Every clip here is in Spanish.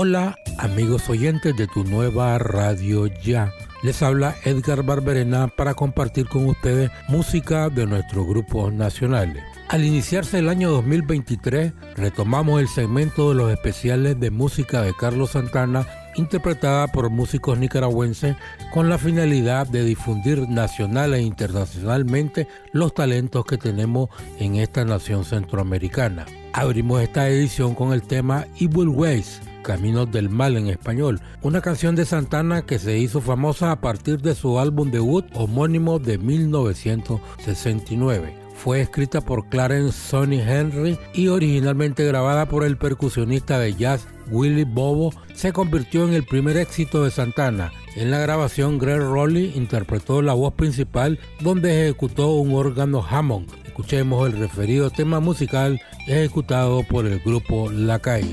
Hola amigos oyentes de tu nueva radio ya. Les habla Edgar Barberena para compartir con ustedes música de nuestros grupos nacionales. Al iniciarse el año 2023, retomamos el segmento de los especiales de música de Carlos Santana, interpretada por músicos nicaragüenses, con la finalidad de difundir nacional e internacionalmente los talentos que tenemos en esta nación centroamericana. Abrimos esta edición con el tema Evil Ways Caminos del Mal en español, una canción de Santana que se hizo famosa a partir de su álbum debut homónimo de 1969. Fue escrita por Clarence Sonny Henry y originalmente grabada por el percusionista de jazz Willie Bobo, se convirtió en el primer éxito de Santana. En la grabación, Greg Rowley interpretó la voz principal donde ejecutó un órgano Hammond. Escuchemos el referido tema musical ejecutado por el grupo La Calle.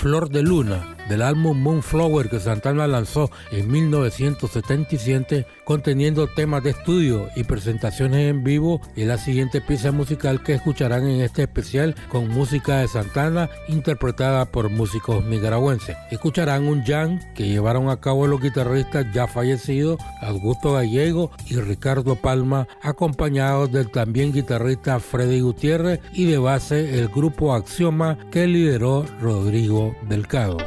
Flor de Luna del álbum Moonflower que Santana lanzó en 1977 conteniendo temas de estudio y presentaciones en vivo y la siguiente pieza musical que escucharán en este especial con música de Santana interpretada por músicos nicaragüenses. Escucharán un jam que llevaron a cabo los guitarristas ya fallecidos Augusto Gallego y Ricardo Palma acompañados del también guitarrista Freddy Gutiérrez y de base el grupo Axioma que lideró Rodrigo Delcado.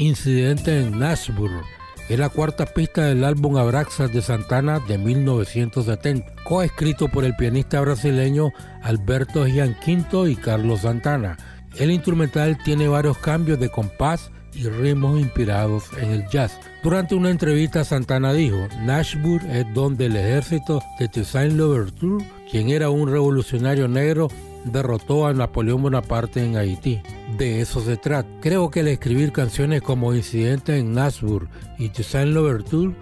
Incidente en Nashville. Es la cuarta pista del álbum Abraxas de Santana de 1970, coescrito por el pianista brasileño Alberto Gianquinto y Carlos Santana. El instrumental tiene varios cambios de compás y ritmos inspirados en el jazz. Durante una entrevista Santana dijo, Nashville es donde el ejército de Toussaint Louverture, quien era un revolucionario negro, derrotó a Napoleón Bonaparte en Haití. De eso se trata. Creo que al escribir canciones como Incidente en Nashville y Toussaint Louverture,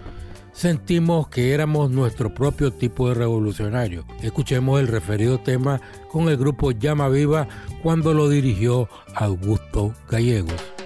sentimos que éramos nuestro propio tipo de revolucionario. Escuchemos el referido tema con el grupo Llama Viva cuando lo dirigió Augusto Gallegos.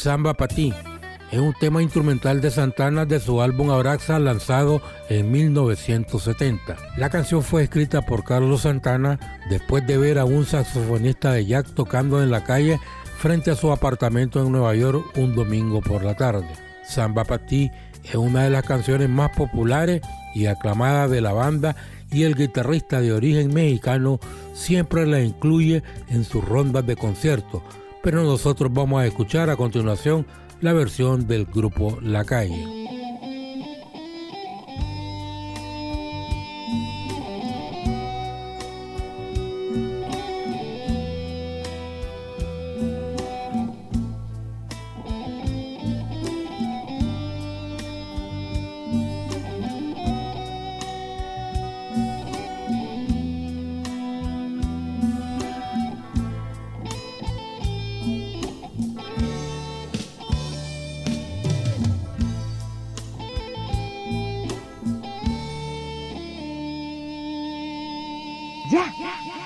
Samba para ti es un tema instrumental de Santana de su álbum Abraxa lanzado en 1970. La canción fue escrita por Carlos Santana después de ver a un saxofonista de Jack tocando en la calle frente a su apartamento en Nueva York un domingo por la tarde. Samba para ti es una de las canciones más populares y aclamadas de la banda y el guitarrista de origen mexicano siempre la incluye en sus rondas de conciertos pero nosotros vamos a escuchar a continuación la versión del grupo La Calle. Yeah. yeah, yeah.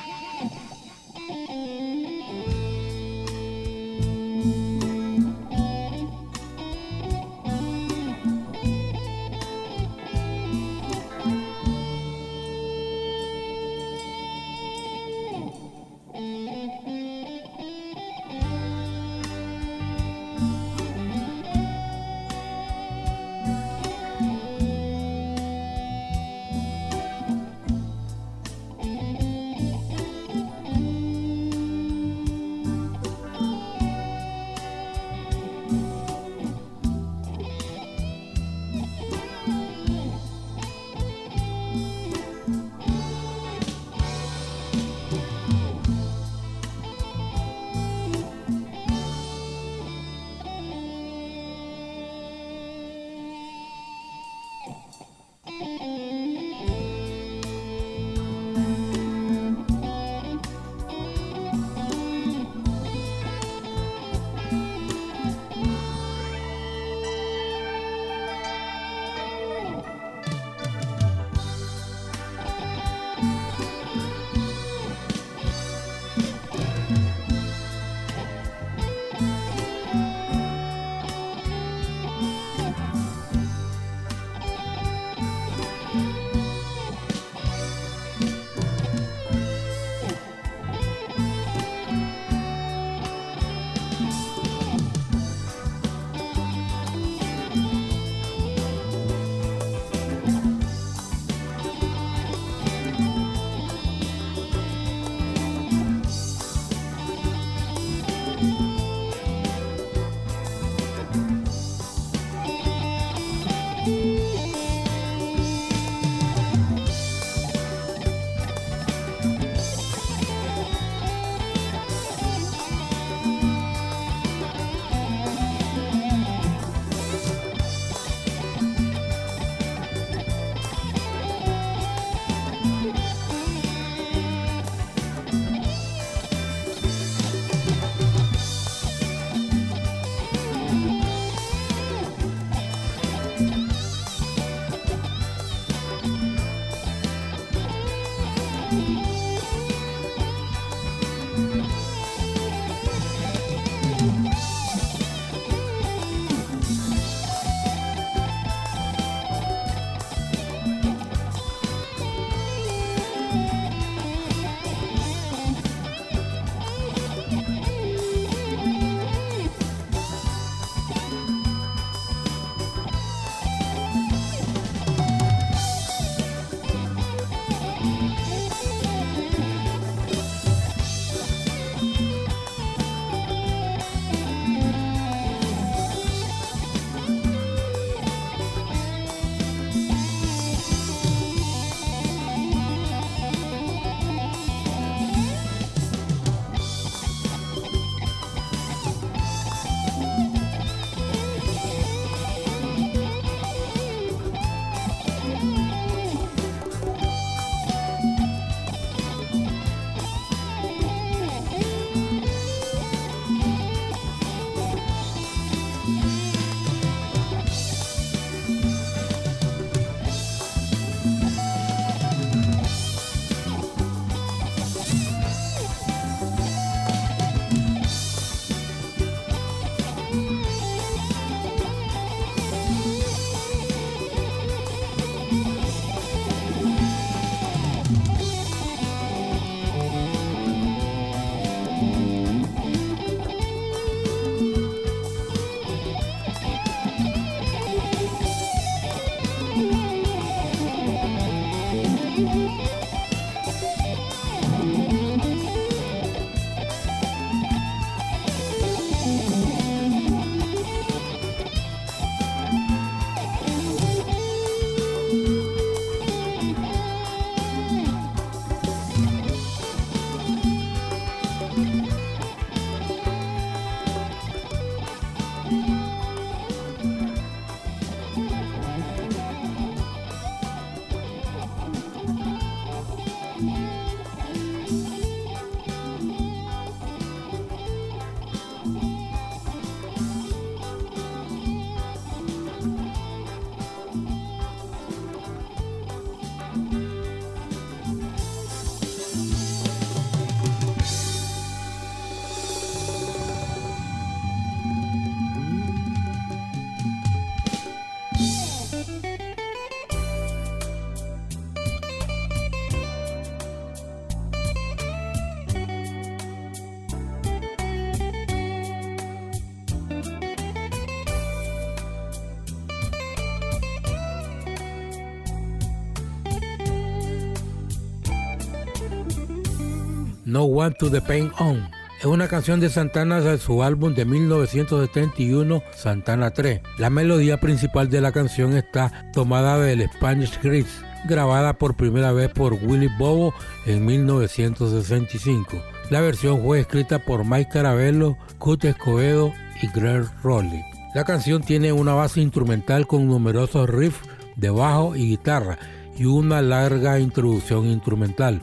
No Want to Depend On. Es una canción de Santana de su álbum de 1971, Santana 3. La melodía principal de la canción está tomada del Spanish Gris, grabada por primera vez por Willy Bobo en 1965. La versión fue escrita por Mike Carabello, Kurt Escobedo y Greg Rowley. La canción tiene una base instrumental con numerosos riffs de bajo y guitarra y una larga introducción instrumental.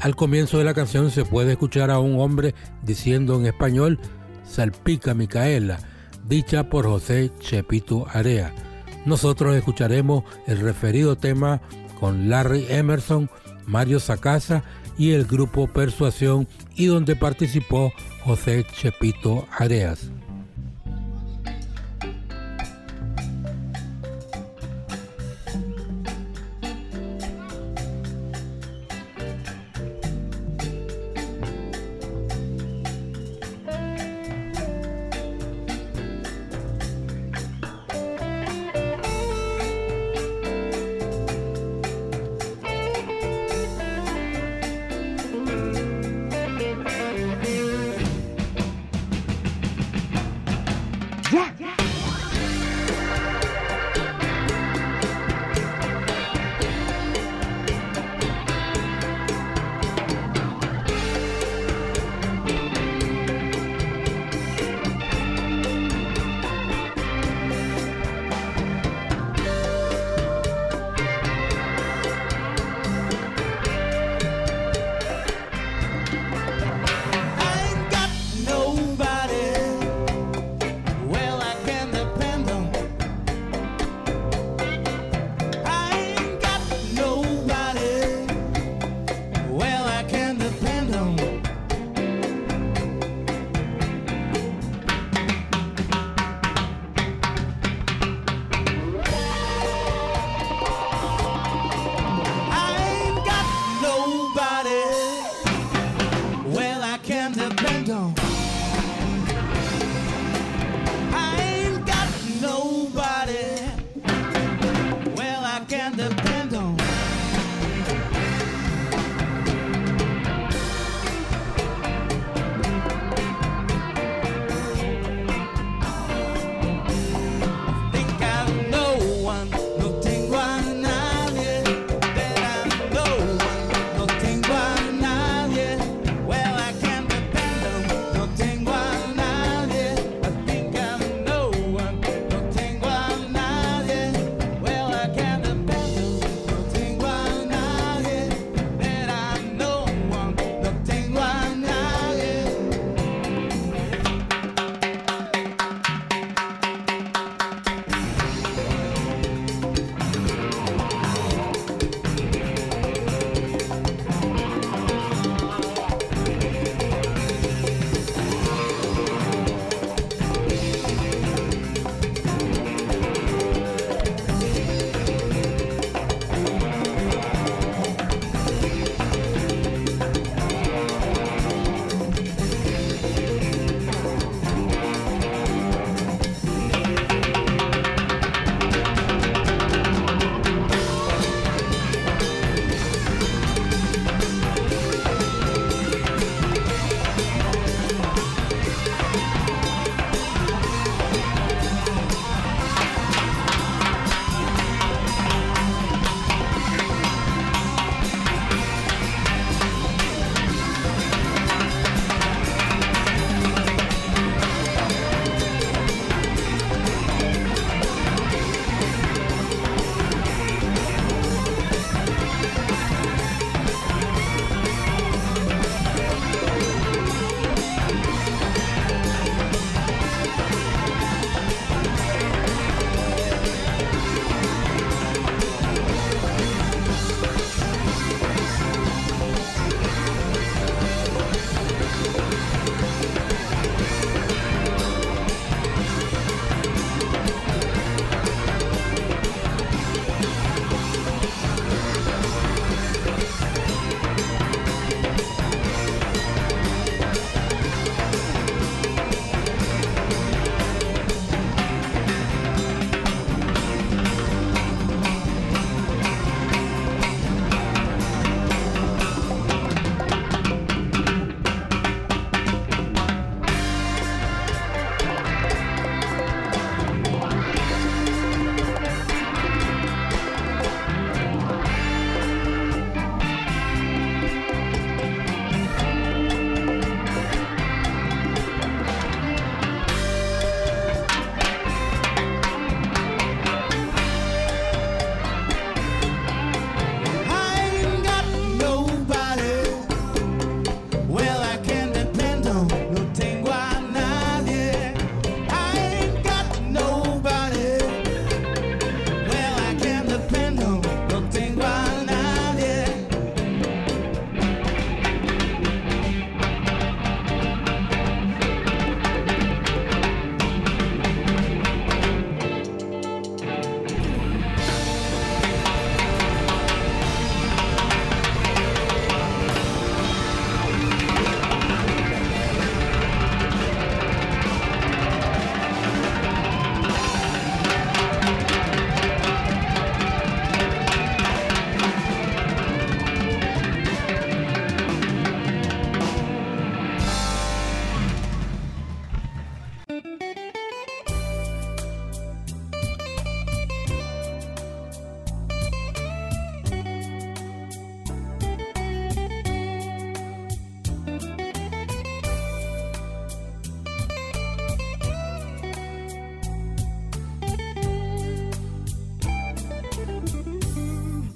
Al comienzo de la canción se puede escuchar a un hombre diciendo en español Salpica Micaela, dicha por José Chepito Area. Nosotros escucharemos el referido tema con Larry Emerson, Mario Sacasa y el grupo Persuasión y donde participó José Chepito Areas. them depend on.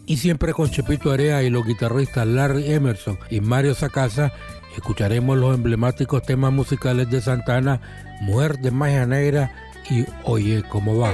Y siempre con Chepito Area y los guitarristas Larry Emerson y Mario Sacasa, escucharemos los emblemáticos temas musicales de Santana, Mujer de Magia Negra y Oye cómo va.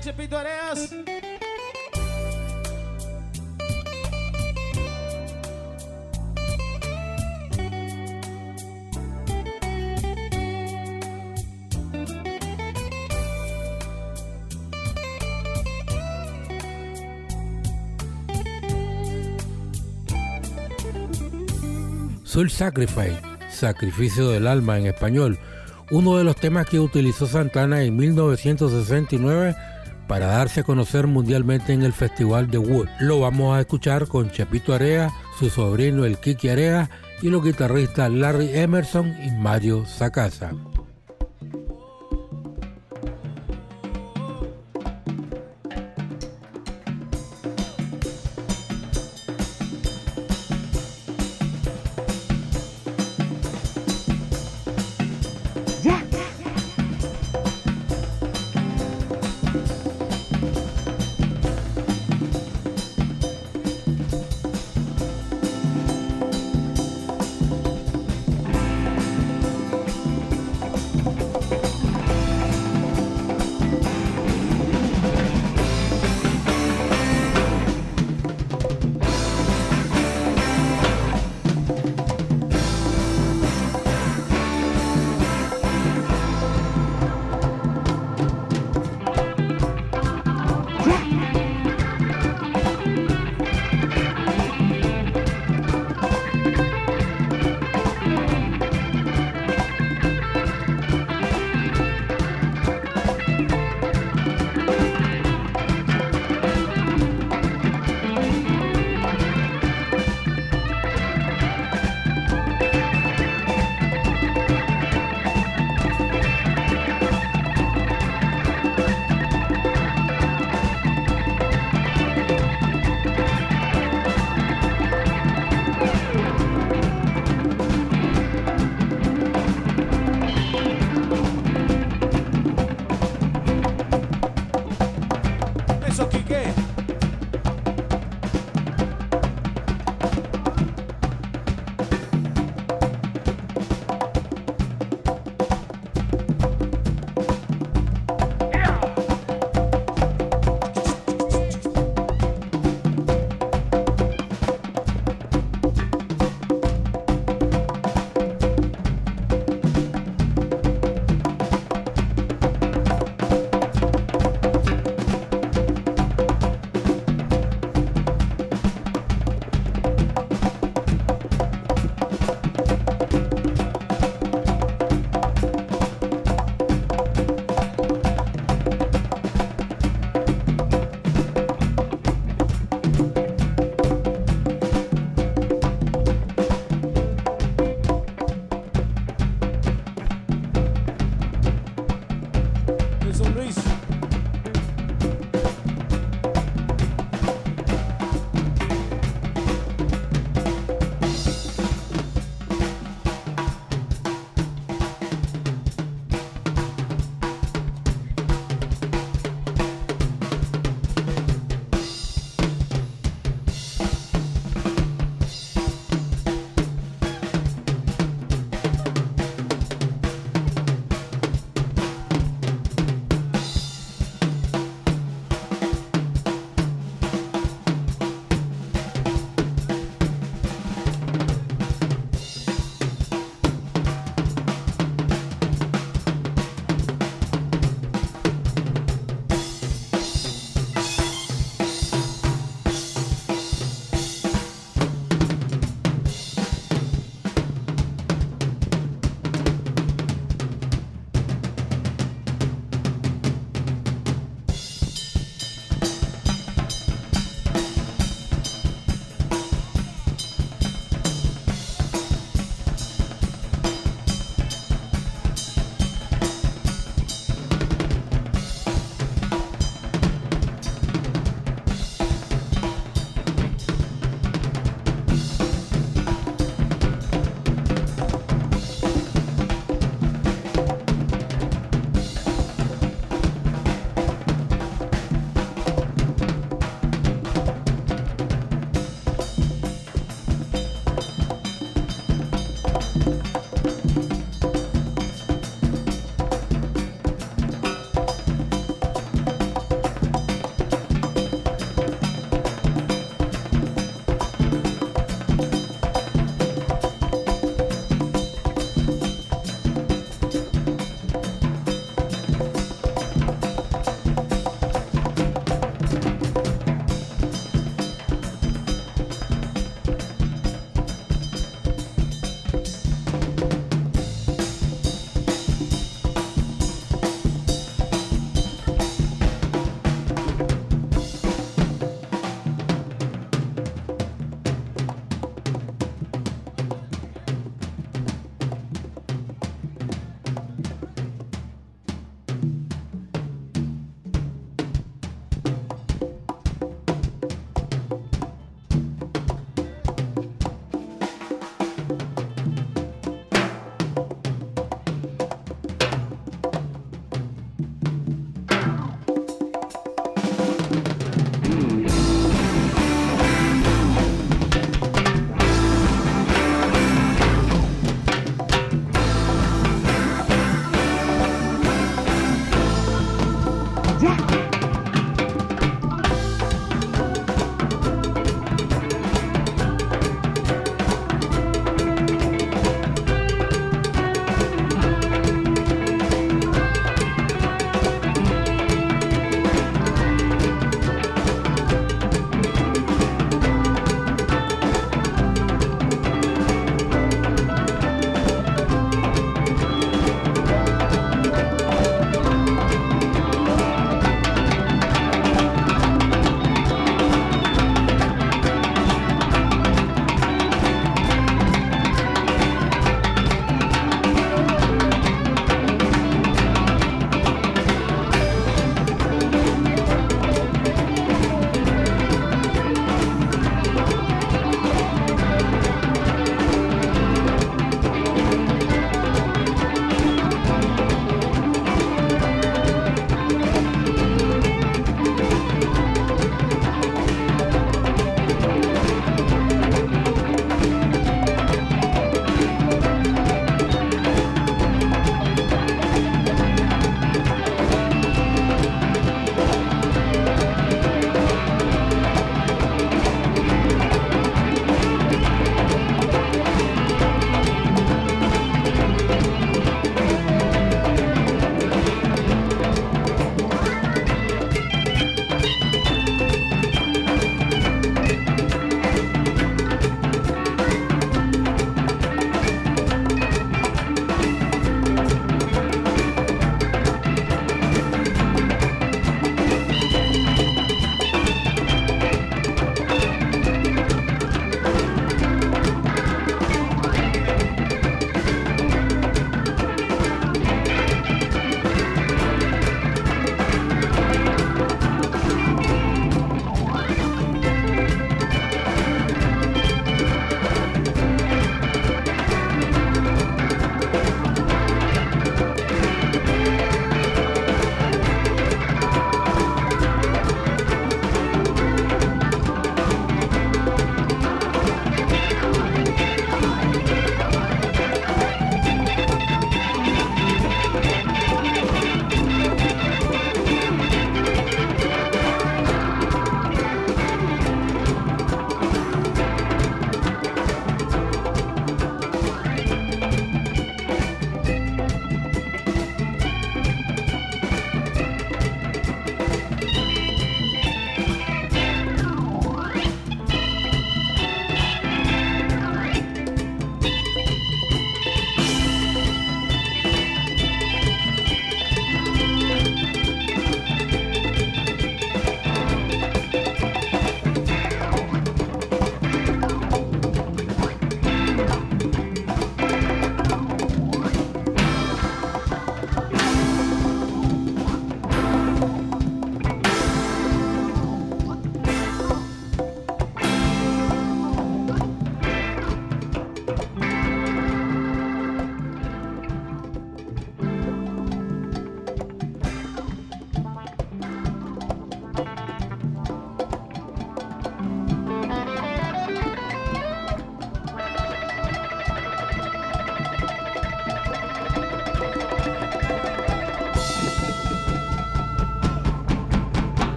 Para Sacrifice, Sacrificio del Alma en español, uno de los temas que utilizó Santana en 1969 para darse a conocer mundialmente en el Festival de Wood. Lo vamos a escuchar con Chepito Area, su sobrino el Kiki Area y los guitarristas Larry Emerson y Mario Sacasa.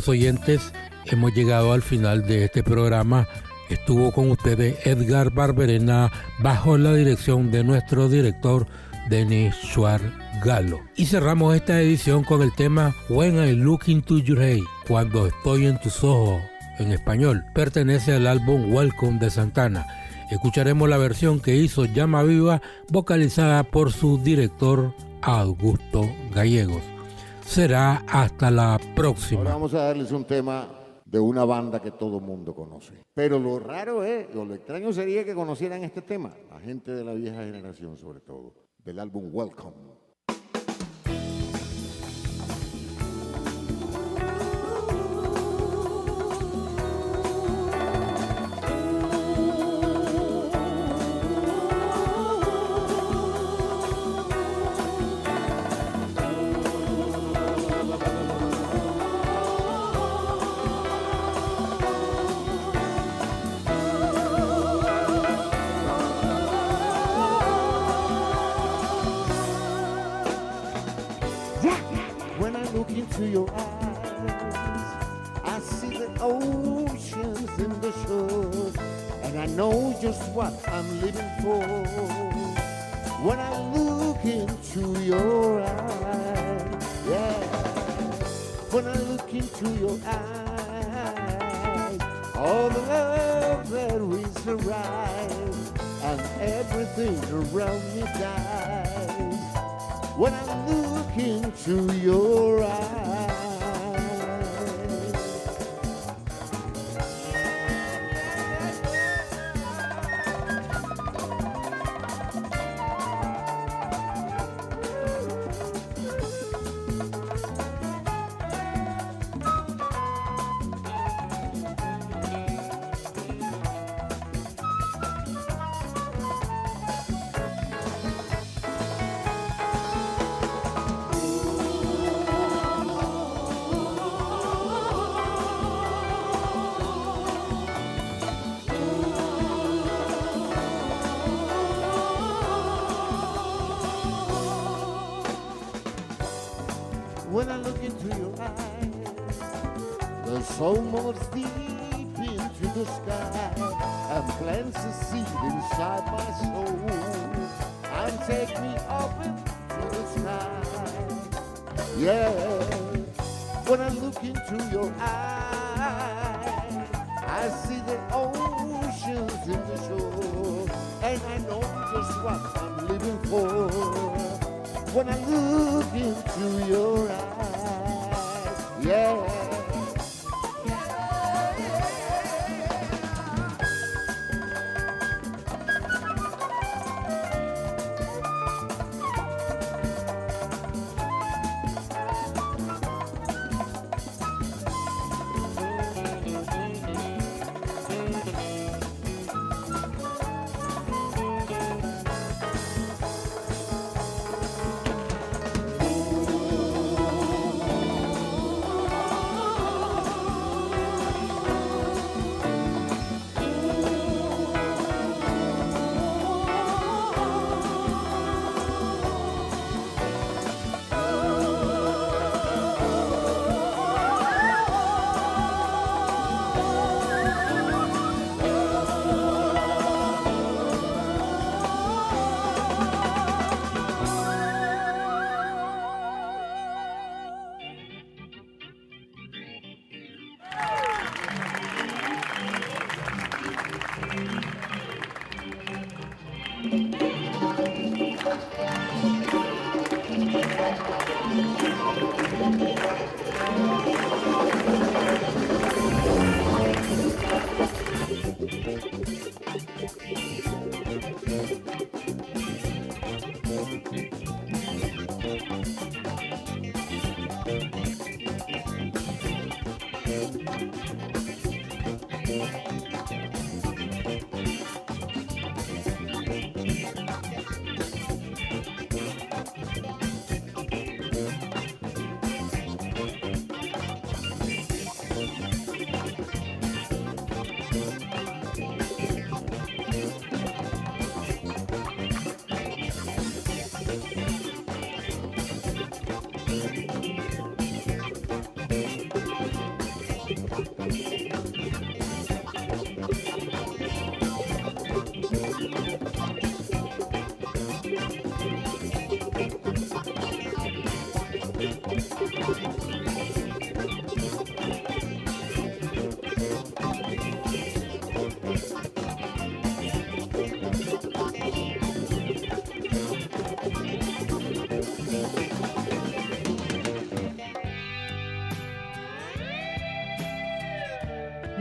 Amigos oyentes, hemos llegado al final de este programa. Estuvo con ustedes Edgar Barberena bajo la dirección de nuestro director Denis Schwartz Galo. Y cerramos esta edición con el tema When I Look Into Your Eyes, cuando estoy en tus ojos, en español. Pertenece al álbum Welcome de Santana. Escucharemos la versión que hizo Llama Viva, vocalizada por su director Augusto Gallegos será hasta la próxima. Ahora vamos a darles un tema de una banda que todo mundo conoce. Pero lo raro es, lo extraño sería que conocieran este tema, la gente de la vieja generación sobre todo, del álbum Welcome. So much deep into the sky and plants a seed inside my soul and take me up into the sky. Yeah, when I look into your eyes, I see the oceans in the shore, and I know just what I'm living for. When I look into your eyes, céu